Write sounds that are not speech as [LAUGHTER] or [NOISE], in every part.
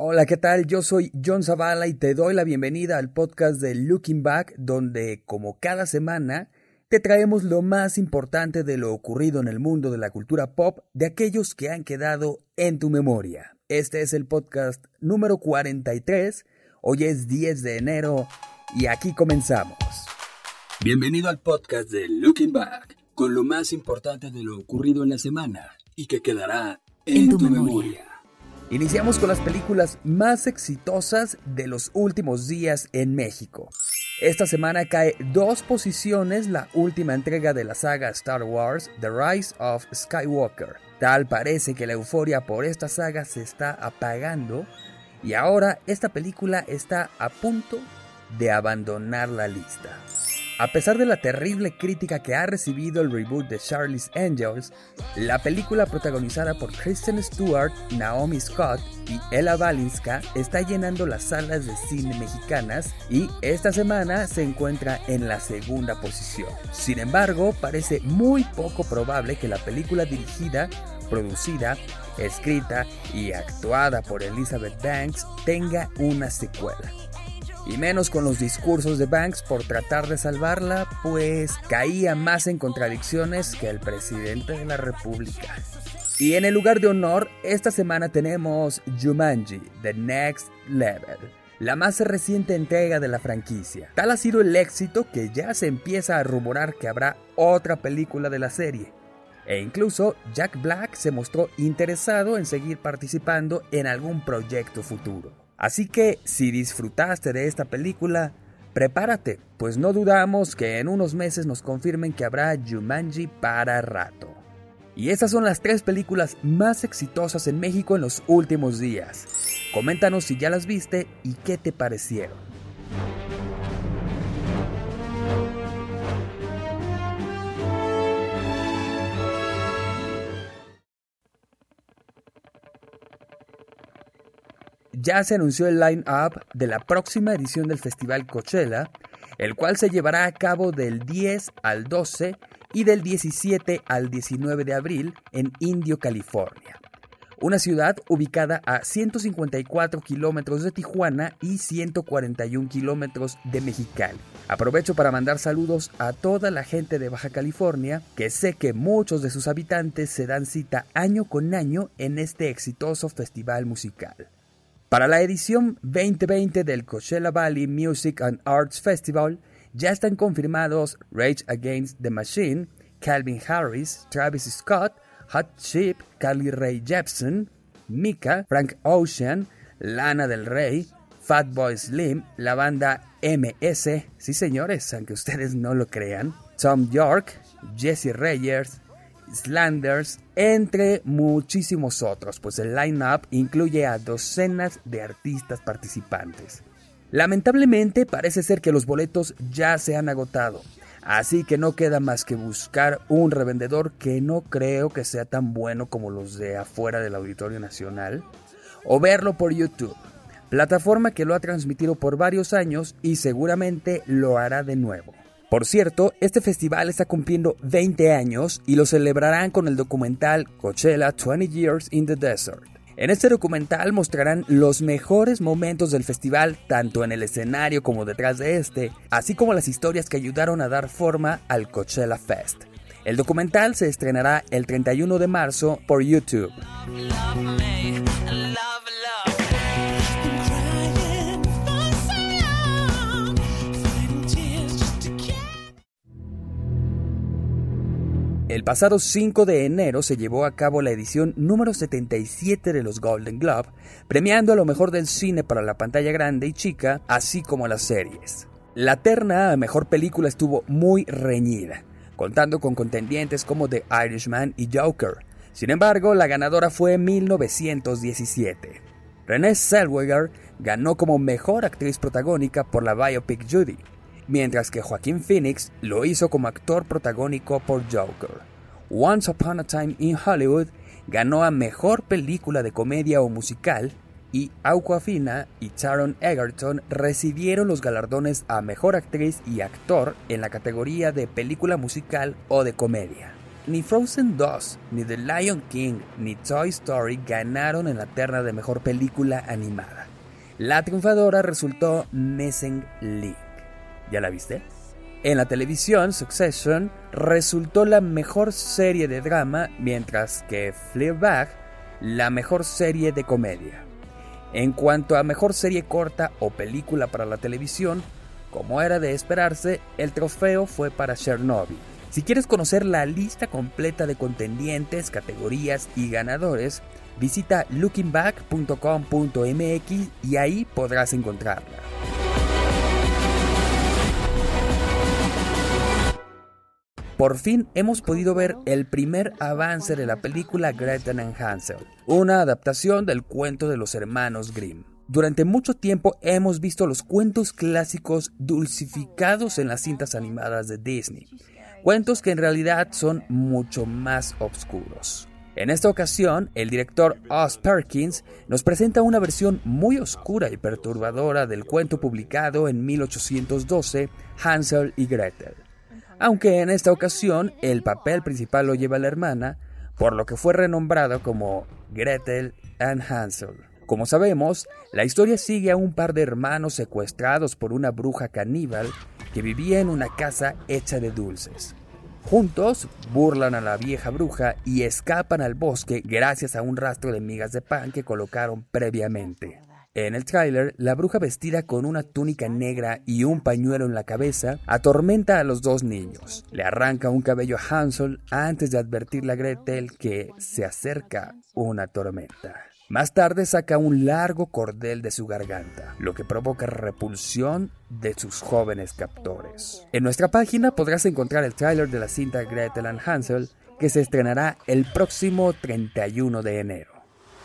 Hola, ¿qué tal? Yo soy John Zavala y te doy la bienvenida al podcast de Looking Back, donde, como cada semana, te traemos lo más importante de lo ocurrido en el mundo de la cultura pop de aquellos que han quedado en tu memoria. Este es el podcast número 43, hoy es 10 de enero y aquí comenzamos. Bienvenido al podcast de Looking Back, con lo más importante de lo ocurrido en la semana y que quedará en, tu, memoria. Iniciamos con las películas más exitosas de los últimos días en México. Esta semana cae dos posiciones la última entrega de la saga Star Wars, The Rise of Skywalker. Tal parece que la euforia por esta saga se está apagando y ahora esta película está a punto de abandonar la lista. A pesar de la terrible crítica que ha recibido el reboot de Charlie's Angels, la película protagonizada por Kristen Stewart, Naomi Scott y Ella Balinska está llenando las salas de cine mexicanas y esta semana se encuentra en la segunda posición. Sin embargo, parece muy poco probable que la película dirigida, producida, escrita y actuada por Elizabeth Banks tenga una secuela y menos con los discursos de Banks por tratar de salvarla, pues caía más en contradicciones que el presidente de la República. Y en el lugar de honor, esta semana tenemos Jumanji, The Next Level, la más reciente entrega de la franquicia. Tal ha sido el éxito que ya se empieza a rumorar que habrá otra película de la serie. E incluso Jack Black se mostró interesado en seguir participando en algún proyecto futuro. Así que si disfrutaste de esta película, prepárate, pues no dudamos que en unos meses nos confirmen que habrá Jumanji para rato. Y estas son las tres películas más exitosas en México en los últimos días. Coméntanos si ya las viste y qué te parecieron. Ya se anunció el line-up de la próxima edición del Festival Coachella, el cual se llevará a cabo del 10 al 12 y del 17 al 19 de abril en Indio, California. Una ciudad ubicada a 154 kilómetros de Tijuana y 141 kilómetros de Mexicali. Aprovecho para mandar saludos a toda la gente de Baja California, que sé que muchos de sus habitantes se dan cita año con año en este exitoso festival musical. Para la edición 2020 del Coachella Valley Music and Arts Festival ya están confirmados Rage Against the Machine, Calvin Harris, Travis Scott, Hot Chip, Carly Rae Jepsen, Mika, Frank Ocean, Lana del Rey, Fatboy Slim, la banda MS, sí señores, aunque ustedes no lo crean, Tom York, Jesse Reyes, Slanders, entre muchísimos otros, pues el line-up incluye a docenas de artistas participantes. Lamentablemente parece ser que los boletos ya se han agotado, así que no queda más que buscar un revendedor que no creo que sea tan bueno como los de afuera del Auditorio Nacional, o verlo por YouTube, plataforma que lo ha transmitido por varios años y seguramente lo hará de nuevo. Por cierto, este festival está cumpliendo 20 años y lo celebrarán con el documental Coachella 20 Years in the Desert. En este documental mostrarán los mejores momentos del festival, tanto en el escenario como detrás de este, así como las historias que ayudaron a dar forma al Coachella Fest. El documental se estrenará el 31 de marzo por YouTube. El pasado 5 de enero se llevó a cabo la edición número 77 de los Golden Globe, premiando a lo mejor del cine para la pantalla grande y chica, así como las series. La terna a mejor película estuvo muy reñida, contando con contendientes como The Irishman y Joker. Sin embargo, la ganadora fue 1917. Renée Zellweger ganó como mejor actriz protagónica por la biopic Judy mientras que Joaquín Phoenix lo hizo como actor protagónico por Joker. Once Upon a Time in Hollywood ganó a Mejor Película de Comedia o Musical y Aquafina y Taron Egerton recibieron los galardones a Mejor Actriz y Actor en la categoría de Película Musical o de Comedia. ni Frozen 2, ni The Lion King, ni Toy Story ganaron en la terna de mejor película animada. La triunfadora resultó Missing Link. ¿Ya la viste? En la televisión, Succession resultó la mejor serie de drama, mientras que Fleabag la mejor serie de comedia. En cuanto a mejor serie corta o película para la televisión, como era de esperarse, el trofeo fue para Chernobyl. Si quieres conocer la lista completa de contendientes, categorías y ganadores, visita lookingback.com.mx y ahí podrás encontrarla. Por fin hemos podido ver el primer avance de la película Gretel and Hansel, una adaptación del cuento de los hermanos Grimm. Durante mucho tiempo hemos visto los cuentos clásicos dulcificados en las cintas animadas de Disney, cuentos que en realidad son mucho más oscuros. En esta ocasión, el director Oz Perkins nos presenta una versión muy oscura y perturbadora del cuento publicado en 1812, Hansel y Gretel aunque en esta ocasión el papel principal lo lleva la hermana, por lo que fue renombrado como Gretel and Hansel. Como sabemos, la historia sigue a un par de hermanos secuestrados por una bruja caníbal que vivía en una casa hecha de dulces. Juntos burlan a la vieja bruja y escapan al bosque gracias a un rastro de migas de pan que colocaron previamente. En el tráiler, la bruja vestida con una túnica negra y un pañuelo en la cabeza atormenta a los dos niños. Le arranca un cabello a Hansel antes de advertirle a Gretel que se acerca una tormenta. Más tarde saca un largo cordel de su garganta, lo que provoca repulsión de sus jóvenes captores. En nuestra página podrás encontrar el tráiler de la cinta Gretel and Hansel que se estrenará el próximo 31 de enero.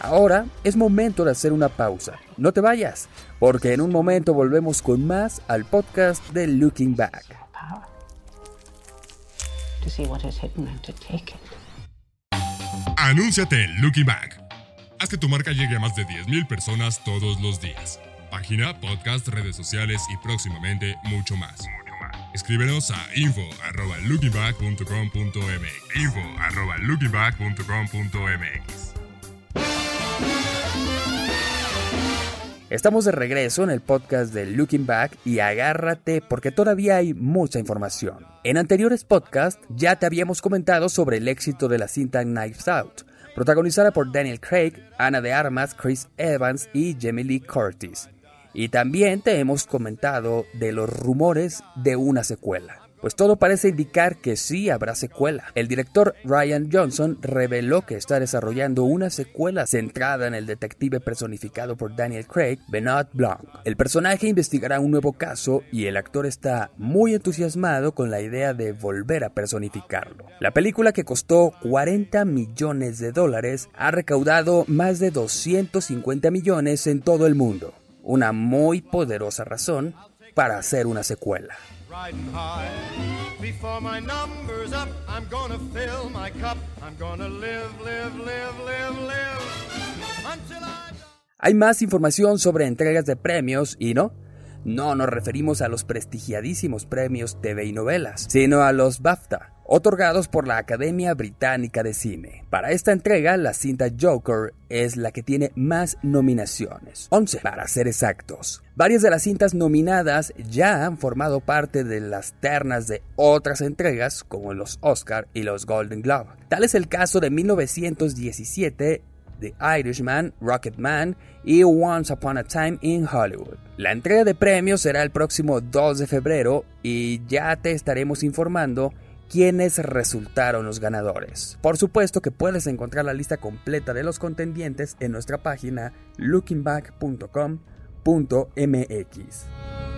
Ahora es momento de hacer una pausa. No te vayas, porque en un momento volvemos con más al podcast de Looking Back. Anúnciate en Looking Back. Haz que tu marca llegue a más de 10.000 personas todos los días. Página, podcast, redes sociales y próximamente mucho más. Escríbenos a info.lookingback.com.mx info.lookingback.com.mx Estamos de regreso en el podcast de Looking Back y agárrate porque todavía hay mucha información. En anteriores podcasts ya te habíamos comentado sobre el éxito de la cinta Knives Out, protagonizada por Daniel Craig, Ana de Armas, Chris Evans y Jamie Lee Curtis. Y también te hemos comentado de los rumores de una secuela. Pues todo parece indicar que sí habrá secuela. El director Ryan Johnson reveló que está desarrollando una secuela centrada en el detective personificado por Daniel Craig, Benoit Blanc. El personaje investigará un nuevo caso y el actor está muy entusiasmado con la idea de volver a personificarlo. La película que costó 40 millones de dólares ha recaudado más de 250 millones en todo el mundo. Una muy poderosa razón para hacer una secuela. Hay más información sobre entregas de premios y no, no nos referimos a los prestigiadísimos premios TV y novelas, sino a los BAFTA, otorgados por la Academia Británica de Cine. Para esta entrega, la cinta Joker es la que tiene más nominaciones, 11 para ser exactos. Varias de las cintas nominadas ya han formado parte de las ternas de otras entregas como los Oscar y los Golden Globe. Tal es el caso de 1917 The Irishman, Rocketman y Once Upon a Time in Hollywood. La entrega de premios será el próximo 2 de febrero y ya te estaremos informando quiénes resultaron los ganadores. Por supuesto que puedes encontrar la lista completa de los contendientes en nuestra página lookingback.com.mx.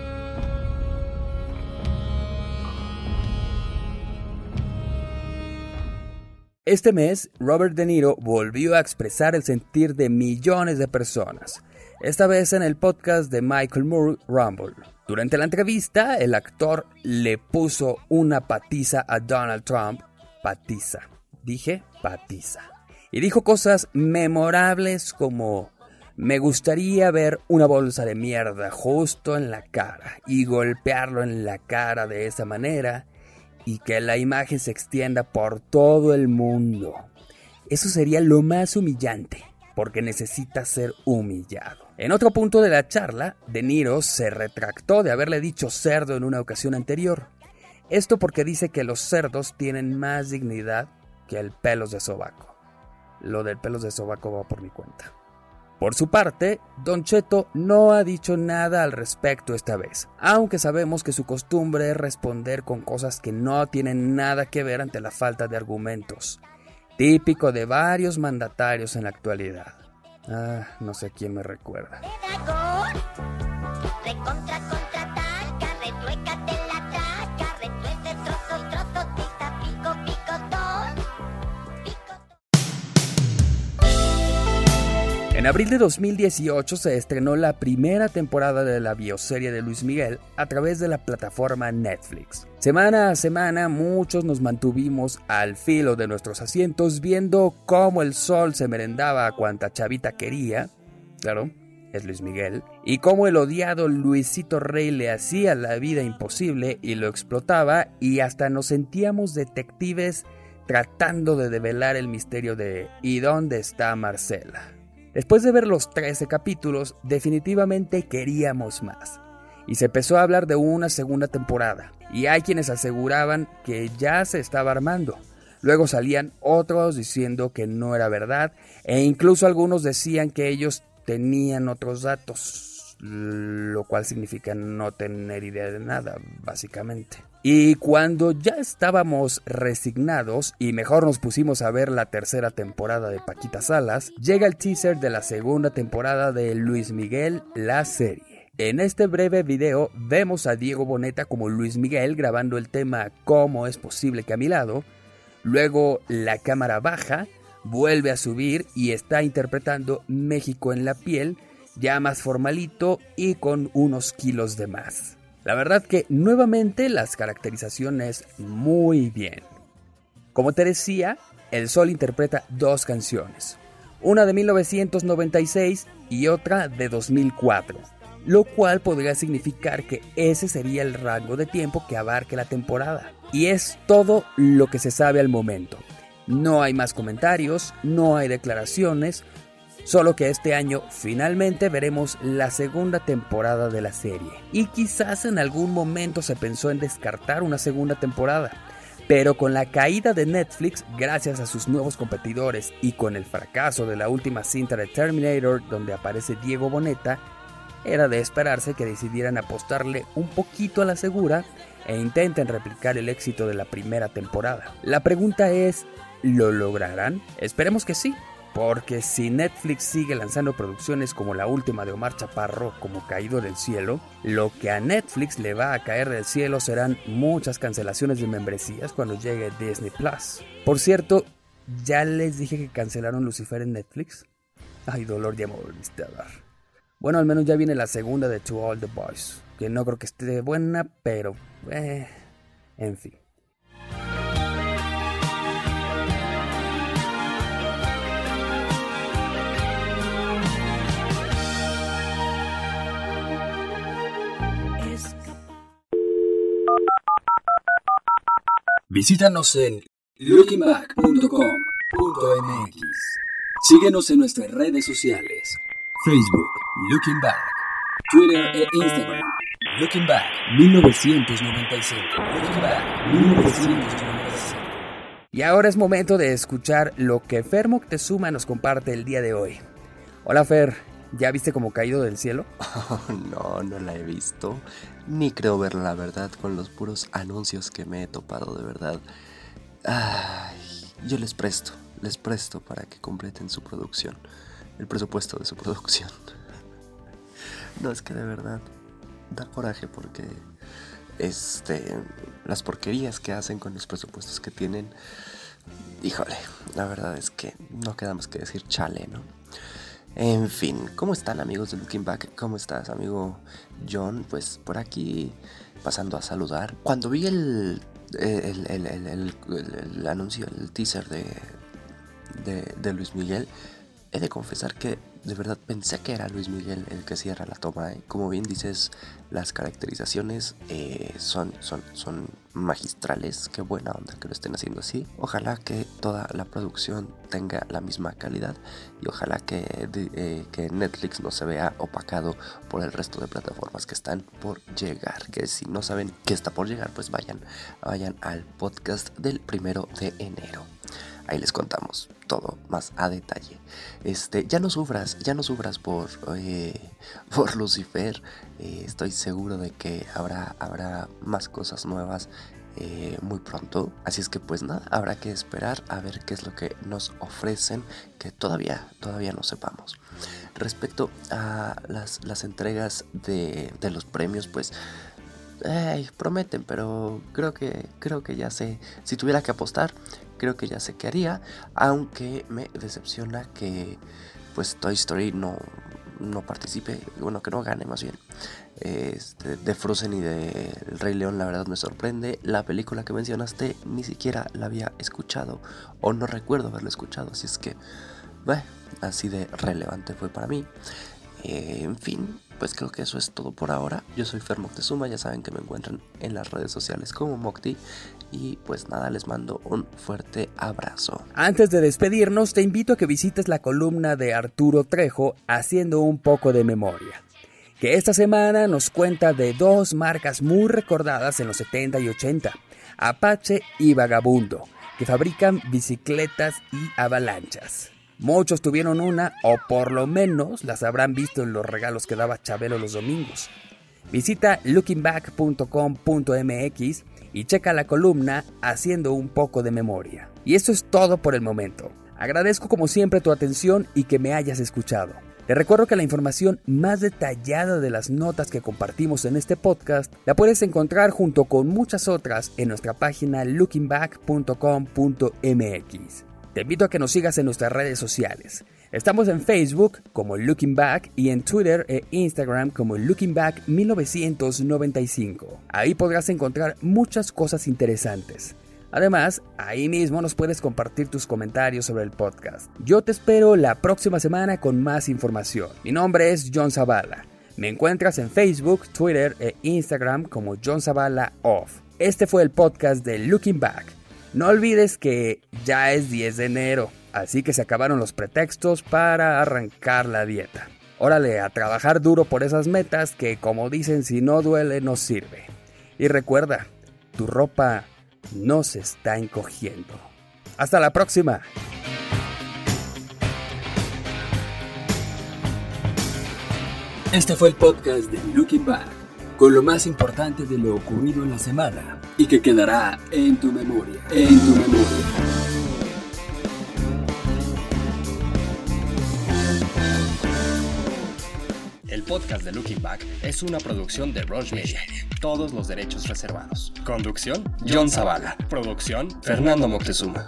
Este mes, Robert De Niro volvió a expresar el sentir de millones de personas, esta vez en el podcast de Michael Moore Rumble. Durante la entrevista, el actor le puso una patiza a Donald Trump. Patiza. Dije patiza. Y dijo cosas memorables como me gustaría ver una bolsa de mierda justo en la cara y golpearlo en la cara de esa manera y que la imagen se extienda por todo el mundo. Eso sería lo más humillante, porque necesita ser humillado. En otro punto de la charla, De Niro se retractó de haberle dicho cerdo en una ocasión anterior. Esto porque dice que los cerdos tienen más dignidad que el pelos de sobaco. Lo del pelos de sobaco va por mi cuenta. Por su parte, Don Cheto no ha dicho nada al respecto esta vez, aunque sabemos que su costumbre es responder con cosas que no tienen nada que ver ante la falta de argumentos, típico de varios mandatarios en la actualidad. Ah, no sé quién me recuerda. En abril de 2018 se estrenó la primera temporada de la bioserie de Luis Miguel a través de la plataforma Netflix. Semana a semana muchos nos mantuvimos al filo de nuestros asientos viendo cómo el sol se merendaba a cuanta chavita quería, claro, es Luis Miguel, y cómo el odiado Luisito Rey le hacía la vida imposible y lo explotaba y hasta nos sentíamos detectives tratando de develar el misterio de ¿y dónde está Marcela? Después de ver los 13 capítulos, definitivamente queríamos más. Y se empezó a hablar de una segunda temporada. Y hay quienes aseguraban que ya se estaba armando. Luego salían otros diciendo que no era verdad. E incluso algunos decían que ellos tenían otros datos. Lo cual significa no tener idea de nada, básicamente. Y cuando ya estábamos resignados y mejor nos pusimos a ver la tercera temporada de Paquita Salas, llega el teaser de la segunda temporada de Luis Miguel, la serie. En este breve video vemos a Diego Boneta como Luis Miguel grabando el tema ¿Cómo es posible que a mi lado? Luego la cámara baja, vuelve a subir y está interpretando México en la piel, ya más formalito y con unos kilos de más. La verdad que nuevamente las caracterizaciones muy bien. Como te decía, El Sol interpreta dos canciones, una de 1996 y otra de 2004, lo cual podría significar que ese sería el rango de tiempo que abarque la temporada. Y es todo lo que se sabe al momento. No hay más comentarios, no hay declaraciones, Solo que este año finalmente veremos la segunda temporada de la serie. Y quizás en algún momento se pensó en descartar una segunda temporada. Pero con la caída de Netflix, gracias a sus nuevos competidores y con el fracaso de la última cinta de Terminator donde aparece Diego Boneta, era de esperarse que decidieran apostarle un poquito a la segura e intenten replicar el éxito de la primera temporada. La pregunta es, ¿lo lograrán? Esperemos que sí, porque si Netflix sigue lanzando producciones como la última de Omar Chaparro, como Caído del Cielo, lo que a Netflix le va a caer del cielo serán muchas cancelaciones de membresías cuando llegue Disney Plus. Por cierto, ¿ya les dije que cancelaron Lucifer en Netflix? Ay, dolor, ya me volviste a dar. Bueno, al menos ya viene la segunda de To All the Boys, que no creo que esté buena, pero... Eh, en fin. Visítanos en lookingback.com.mx. Síguenos en nuestras redes sociales: Facebook, Looking Back, Twitter e Instagram. Looking Back 1995. Looking Back 1995. Y ahora es momento de escuchar lo que Fer Moctezuma nos comparte el día de hoy. Hola Fer, ¿ya viste como caído del cielo? [LAUGHS] no, no la he visto ni creo verla, la verdad, con los puros anuncios que me he topado, de verdad. Ay, yo les presto, les presto para que completen su producción, el presupuesto de su [LAUGHS] producción. No, es que de verdad da coraje porque este las porquerías que hacen con los presupuestos que tienen, híjole, la verdad es que no queda más que decir chale, ¿no? En fin, ¿cómo están amigos de Looking Back? ¿Cómo estás amigo John? Pues por aquí pasando a saludar. Cuando vi el, el, anuncio, el teaser de, de, Luis Miguel, he de confesar que de verdad pensé que era Luis Miguel el que cierra la toma. ¿eh? Como bien dices, las caracterizaciones eh, son, son, son magistrales. Qué buena onda que lo estén haciendo así. Ojalá que toda la producción tenga la misma calidad y ojalá que, eh, que Netflix no se vea opacado por el resto de plataformas que están por llegar. Que si no saben qué está por llegar, pues vayan, vayan al podcast del primero de enero. Ahí les contamos todo más a detalle. Este, ya no sufras, ya no sufras por, eh, [LAUGHS] por Lucifer. Eh, estoy seguro de que habrá, habrá más cosas nuevas eh, muy pronto. Así es que pues nada, habrá que esperar a ver qué es lo que nos ofrecen que todavía, todavía no sepamos. Respecto a las, las entregas de, de los premios, pues prometen, pero creo que, creo que ya sé, si tuviera que apostar, creo que ya sé qué haría, aunque me decepciona que pues Toy Story no, no participe, bueno, que no gane más bien. Este, de Frozen y de El Rey León, la verdad me sorprende. La película que mencionaste ni siquiera la había escuchado, o no recuerdo haberla escuchado, así es que, bueno, así de relevante fue para mí. Eh, en fin, pues creo que eso es todo por ahora. Yo soy Fer Moctezuma, ya saben que me encuentran en las redes sociales como Mocti. Y pues nada, les mando un fuerte abrazo. Antes de despedirnos, te invito a que visites la columna de Arturo Trejo haciendo un poco de memoria. Que esta semana nos cuenta de dos marcas muy recordadas en los 70 y 80, Apache y Vagabundo, que fabrican bicicletas y avalanchas. Muchos tuvieron una, o por lo menos las habrán visto en los regalos que daba Chabelo los domingos. Visita lookingback.com.mx y checa la columna haciendo un poco de memoria. Y eso es todo por el momento. Agradezco como siempre tu atención y que me hayas escuchado. Te recuerdo que la información más detallada de las notas que compartimos en este podcast la puedes encontrar junto con muchas otras en nuestra página lookingback.com.mx. Te invito a que nos sigas en nuestras redes sociales. Estamos en Facebook como Looking Back y en Twitter e Instagram como Looking Back 1995. Ahí podrás encontrar muchas cosas interesantes. Además, ahí mismo nos puedes compartir tus comentarios sobre el podcast. Yo te espero la próxima semana con más información. Mi nombre es John Zavala. Me encuentras en Facebook, Twitter e Instagram como John Zavala Off. Este fue el podcast de Looking Back. No olvides que ya es 10 de enero, así que se acabaron los pretextos para arrancar la dieta. Órale, a trabajar duro por esas metas que como dicen si no duele no sirve. Y recuerda, tu ropa no se está encogiendo. Hasta la próxima. Este fue el podcast de Looking Back, con lo más importante de lo ocurrido en la semana y que quedará en tu memoria, en tu memoria. El podcast de Looking Back es una producción de Rush Media. Todos los derechos reservados. Conducción, John Zavala. Producción, Fernando Moctezuma.